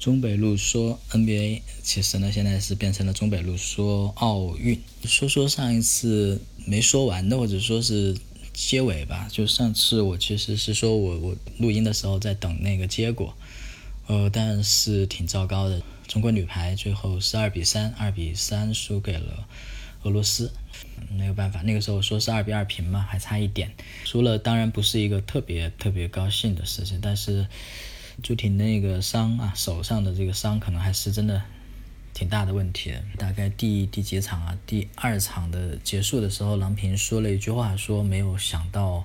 中北路说 NBA，其实呢，现在是变成了中北路说奥运。说说上一次没说完的，或者说是结尾吧。就上次我其实是说我我录音的时候在等那个结果，呃，但是挺糟糕的。中国女排最后是二比三，二比三输给了俄罗斯，没有办法。那个时候说是二比二平嘛，还差一点，输了当然不是一个特别特别高兴的事情，但是。朱婷那个伤啊，手上的这个伤可能还是真的挺大的问题。大概第第几场啊？第二场的结束的时候，郎平说了一句话，说没有想到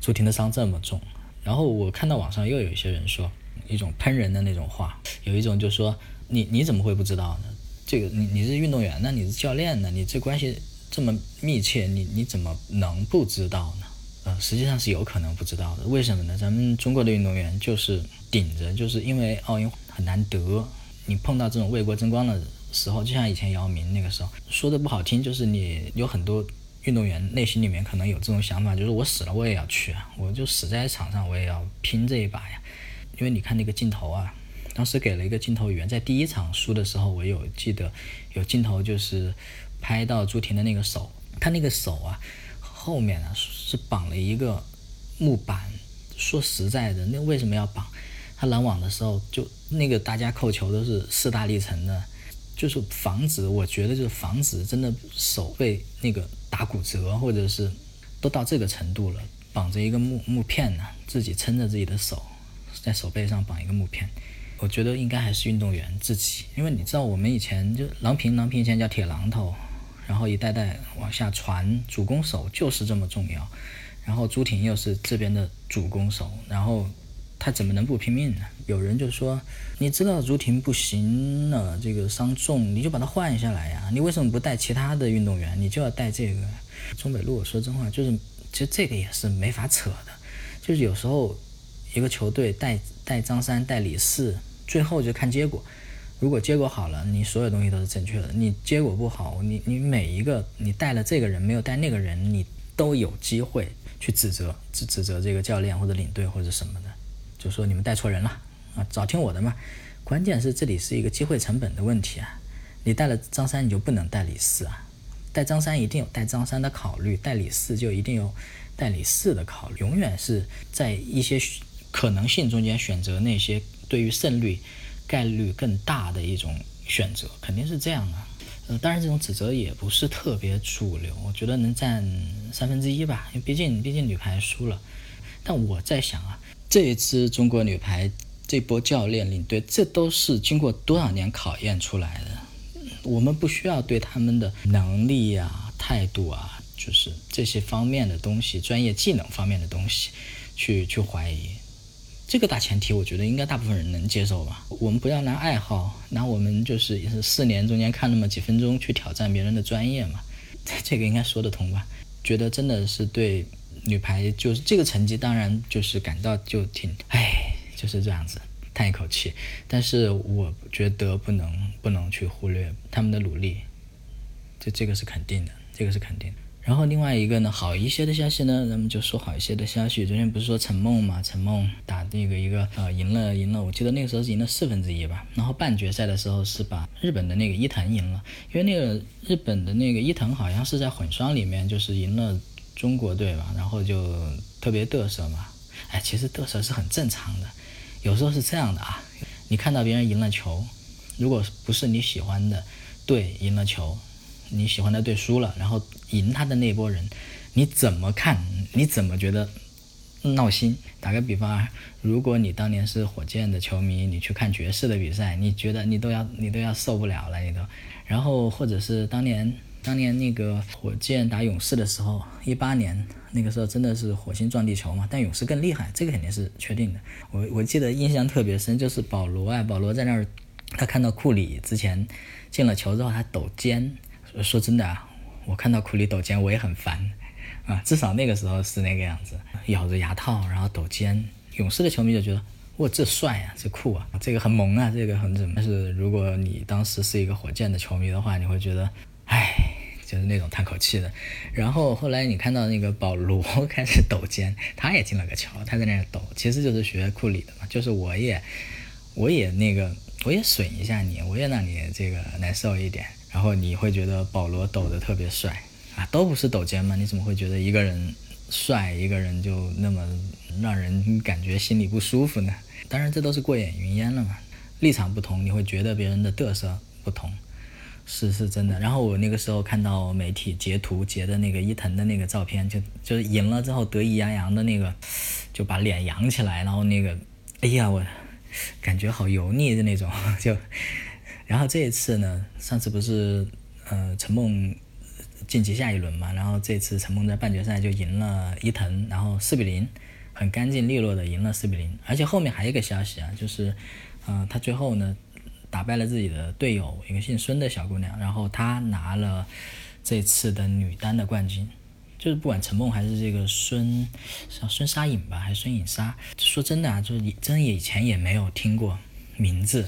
朱婷的伤这么重。然后我看到网上又有一些人说一种喷人的那种话，有一种就说你你怎么会不知道呢？这个你你是运动员呢，你是教练呢，你这关系这么密切，你你怎么能不知道呢？实际上是有可能不知道的。为什么呢？咱们中国的运动员就是顶着，就是因为奥运很难得，你碰到这种为国争光的时候，就像以前姚明那个时候，说的不好听，就是你有很多运动员内心里面可能有这种想法，就是我死了我也要去啊，我就死在场上，我也要拼这一把呀。因为你看那个镜头啊，当时给了一个镜头语言，在第一场输的时候，我有记得有镜头就是拍到朱婷的那个手，她那个手啊。后面呢是绑了一个木板，说实在的，那为什么要绑？他拦网的时候，就那个大家扣球都是势大力沉的，就是防止，我觉得就是防止真的手被那个打骨折，或者是都到这个程度了，绑着一个木木片呢，自己撑着自己的手，在手背上绑一个木片，我觉得应该还是运动员自己，因为你知道我们以前就郎平，郎平以前叫铁榔头。然后一代代往下传，主攻手就是这么重要。然后朱婷又是这边的主攻手，然后他怎么能不拼命呢？有人就说：“你知道朱婷不行了，这个伤重，你就把他换下来呀。你为什么不带其他的运动员？你就要带这个中北路。说真话，就是其实这个也是没法扯的。就是有时候一个球队带带张三带李四，最后就看结果。”如果结果好了，你所有东西都是正确的；你结果不好，你你每一个你带了这个人没有带那个人，你都有机会去指责指指责这个教练或者领队或者什么的，就说你们带错人了啊！早听我的嘛。关键是这里是一个机会成本的问题啊！你带了张三，你就不能带李四啊？带张三一定有带张三的考虑，带李四就一定有带李四的考虑，永远是在一些可能性中间选择那些对于胜率。概率更大的一种选择，肯定是这样啊。呃，当然这种指责也不是特别主流，我觉得能占三分之一吧。因为毕竟，毕竟女排输了。但我在想啊，这一支中国女排这波教练领队，这都是经过多少年考验出来的。我们不需要对他们的能力啊、态度啊，就是这些方面的东西、专业技能方面的东西，去去怀疑。这个大前提，我觉得应该大部分人能接受吧。我们不要拿爱好，拿我们就是也是四年中间看那么几分钟去挑战别人的专业嘛，这个应该说得通吧？觉得真的是对女排就是这个成绩，当然就是感到就挺唉，就是这样子叹一口气。但是我觉得不能不能去忽略他们的努力，这这个是肯定的，这个是肯定的。然后另外一个呢，好一些的消息呢，咱们就说好一些的消息。昨天不是说陈梦嘛，陈梦打那个一个呃赢了赢了，我记得那个时候是赢了四分之一吧。然后半决赛的时候是把日本的那个伊藤赢了，因为那个日本的那个伊藤好像是在混双里面就是赢了中国队吧，然后就特别嘚瑟嘛。哎，其实嘚瑟是很正常的，有时候是这样的啊，你看到别人赢了球，如果不是你喜欢的队赢了球。你喜欢的队输了，然后赢他的那波人，你怎么看？你怎么觉得闹心？打个比方啊，如果你当年是火箭的球迷，你去看爵士的比赛，你觉得你都要你都要受不了了，你都。然后或者是当年当年那个火箭打勇士的时候，一八年那个时候真的是火星撞地球嘛？但勇士更厉害，这个肯定是确定的。我我记得印象特别深，就是保罗啊，保罗在那儿，他看到库里之前进了球之后，他抖肩。说真的啊，我看到库里抖肩我也很烦啊，至少那个时候是那个样子，咬着牙套然后抖肩。勇士的球迷就觉得哇这帅啊，这酷啊，这个很萌啊，这个很怎么？但是如果你当时是一个火箭的球迷的话，你会觉得唉，就是那种叹口气的。然后后来你看到那个保罗开始抖肩，他也进了个球，他在那抖，其实就是学库里的嘛，就是我也我也那个。我也损一下你，我也让你这个难受一点，然后你会觉得保罗抖得特别帅啊，都不是抖肩嘛，你怎么会觉得一个人帅，一个人就那么让人感觉心里不舒服呢？当然这都是过眼云烟了嘛，立场不同，你会觉得别人的嘚瑟不同，是是真的。然后我那个时候看到媒体截图截的那个伊藤的那个照片，就就是赢了之后得意洋洋的那个，就把脸扬起来，然后那个，哎呀我。感觉好油腻的那种，就，然后这一次呢，上次不是呃陈梦晋级下一轮嘛，然后这次陈梦在半决赛就赢了伊藤，然后四比零，很干净利落的赢了四比零，而且后面还有一个消息啊，就是呃他最后呢打败了自己的队友一个姓孙的小姑娘，然后她拿了这次的女单的冠军。就是不管陈梦还是这个孙，像孙沙颖吧，还是孙颖莎，说真的啊，就是真以前也没有听过名字，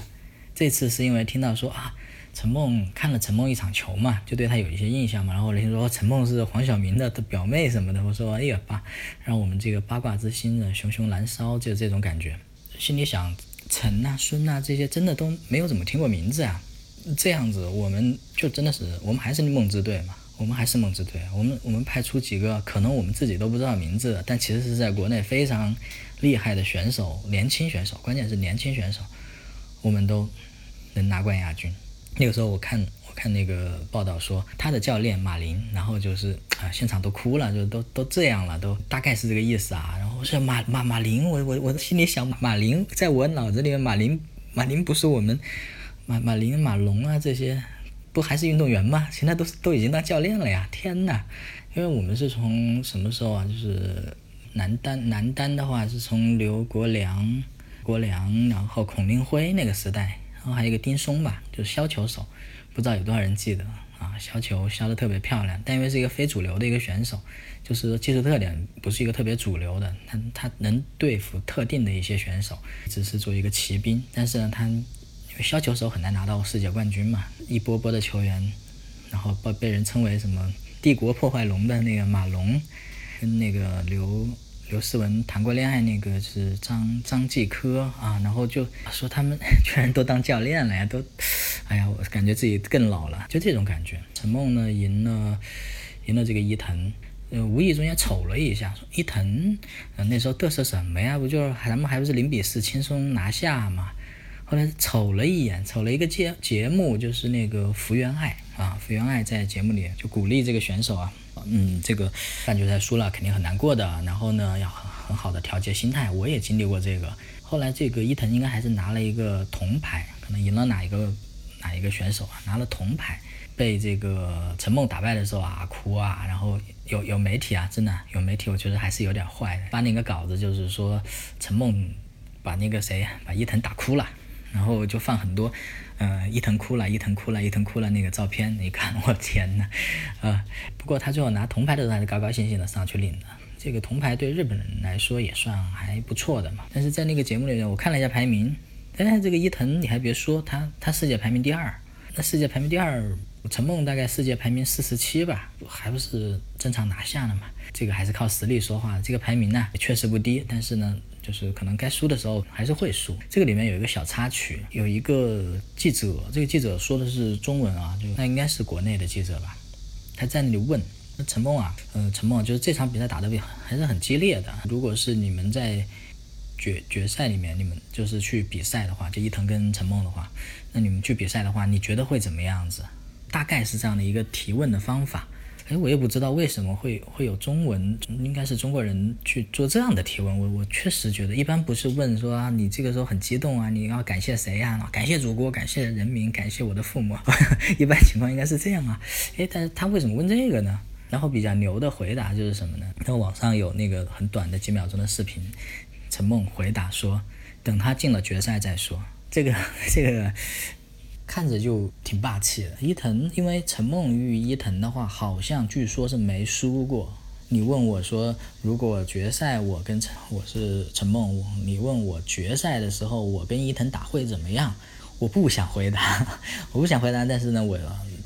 这次是因为听到说啊，陈梦看了陈梦一场球嘛，就对她有一些印象嘛，然后听说陈梦是黄晓明的表妹什么的，我说哎呀爸，让我们这个八卦之心呢熊熊燃烧，就这种感觉，心里想陈呐孙呐这些真的都没有怎么听过名字啊，这样子我们就真的是我们还是梦之队嘛。我们还是梦之队，我们我们派出几个可能我们自己都不知道名字，但其实是在国内非常厉害的选手，年轻选手，关键是年轻选手，我们都能拿冠亚军。那个时候我看我看那个报道说他的教练马林，然后就是啊现场都哭了，就都都这样了，都大概是这个意思啊。然后我说马马马林，我我我心里想马林，在我脑子里面马林马林不是我们马马林马龙啊这些。不还是运动员吗？现在都都已经当教练了呀！天哪，因为我们是从什么时候啊？就是男单，男单的话是从刘国梁、国梁，然后孔令辉那个时代，然后还有一个丁松吧，就是削球手，不知道有多少人记得啊？削球削得特别漂亮，但因为是一个非主流的一个选手，就是技术特点不是一个特别主流的，他他能对付特定的一些选手，只是做一个骑兵，但是呢，他因为。削球手很难拿到世界冠军嘛，一波波的球员，然后被被人称为什么“帝国破坏龙”的那个马龙，跟那个刘刘诗雯谈过恋爱那个是张张继科啊，然后就说他们 居然都当教练了呀，都，哎呀，我感觉自己更老了，就这种感觉。陈梦呢赢了赢了这个伊藤，呃，无意中也瞅了一下，说伊藤，那时候嘚瑟什么呀？不就是咱们还不是零比四轻松拿下嘛？后来瞅了一眼，瞅了一个节节目，就是那个福原爱啊，福原爱在节目里就鼓励这个选手啊，嗯，这个半决赛输了肯定很难过的，然后呢要很很好的调节心态。我也经历过这个。后来这个伊藤应该还是拿了一个铜牌，可能赢了哪一个哪一个选手啊，拿了铜牌，被这个陈梦打败的时候啊哭啊，然后有有媒体啊，真的有媒体，我觉得还是有点坏的，发那个稿子就是说陈梦把那个谁把伊藤打哭了。然后就放很多，呃，伊藤哭了，伊藤哭了，伊藤哭了那个照片，你看，我天呐，啊！不过他最后拿铜牌的时候还是高高兴兴的上去领的。这个铜牌对日本人来说也算还不错的嘛。但是在那个节目里面，我看了一下排名，哎，这个伊藤你还别说，他他世界排名第二，那世界排名第二，陈梦大概世界排名四十七吧，还不是正常拿下了嘛？这个还是靠实力说话。这个排名呢，确实不低，但是呢。就是可能该输的时候还是会输。这个里面有一个小插曲，有一个记者，这个记者说的是中文啊，就那应该是国内的记者吧。他在那里问陈梦啊，呃，陈梦就是这场比赛打得比还是很激烈的。如果是你们在决决赛里面，你们就是去比赛的话，就伊藤跟陈梦的话，那你们去比赛的话，你觉得会怎么样子？大概是这样的一个提问的方法。哎，我也不知道为什么会会有中文，应该是中国人去做这样的提问。我我确实觉得，一般不是问说啊，你这个时候很激动啊，你要感谢谁呀？感谢祖国，感谢人民，感谢我的父母。一般情况应该是这样啊。哎，但是他为什么问这个呢？然后比较牛的回答就是什么呢？那网上有那个很短的几秒钟的视频，陈梦回答说，等他进了决赛再说。这个 这个。看着就挺霸气的。伊藤，因为陈梦与伊藤的话，好像据说是没输过。你问我说，如果决赛我跟陈我是陈梦，你问我决赛的时候我跟伊藤打会怎么样？我不想回答，我不想回答。但是呢，我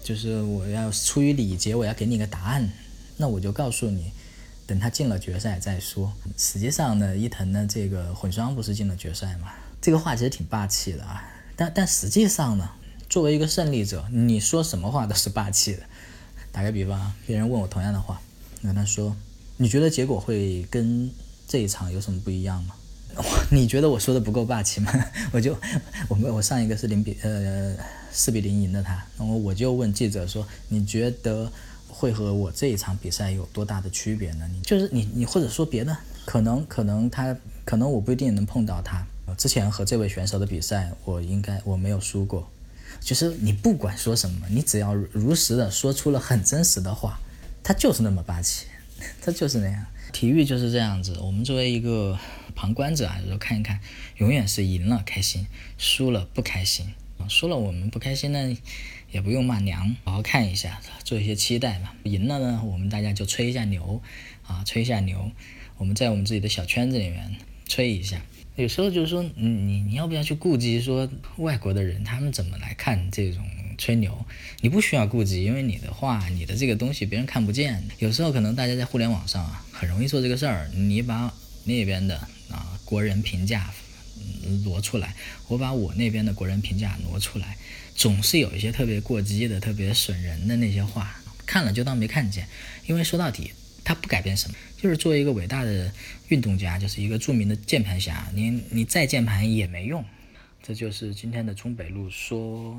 就是我要出于礼节，我要给你个答案。那我就告诉你，等他进了决赛再说。实际上呢，伊藤呢这个混双不是进了决赛吗？这个话其实挺霸气的啊。但但实际上呢，作为一个胜利者，你说什么话都是霸气的。打个比方，别人问我同样的话，我跟他说：“你觉得结果会跟这一场有什么不一样吗？” 你觉得我说的不够霸气吗？我就我们我上一个是零比呃四比零赢的他，那么我就问记者说：“你觉得会和我这一场比赛有多大的区别呢？”你就是你你或者说别的，可能可能他可能我不一定能碰到他。之前和这位选手的比赛，我应该我没有输过。就是你不管说什么，你只要如实的说出了很真实的话，他就是那么霸气，他就是那样。体育就是这样子，我们作为一个旁观者啊，有时候看一看，永远是赢了开心，输了不开心。输了我们不开心呢，也不用骂娘，好好看一下，做一些期待吧。赢了呢，我们大家就吹一下牛，啊，吹一下牛。我们在我们自己的小圈子里面吹一下。有时候就是说，你你你要不要去顾及说外国的人他们怎么来看这种吹牛？你不需要顾及，因为你的话，你的这个东西别人看不见。有时候可能大家在互联网上啊，很容易做这个事儿。你把那边的啊国人评价嗯挪出来，我把我那边的国人评价挪出来，总是有一些特别过激的、特别损人的那些话，看了就当没看见。因为说到底。他不改变什么，就是作为一个伟大的运动家，就是一个著名的键盘侠，你你再键盘也没用。这就是今天的中北路说。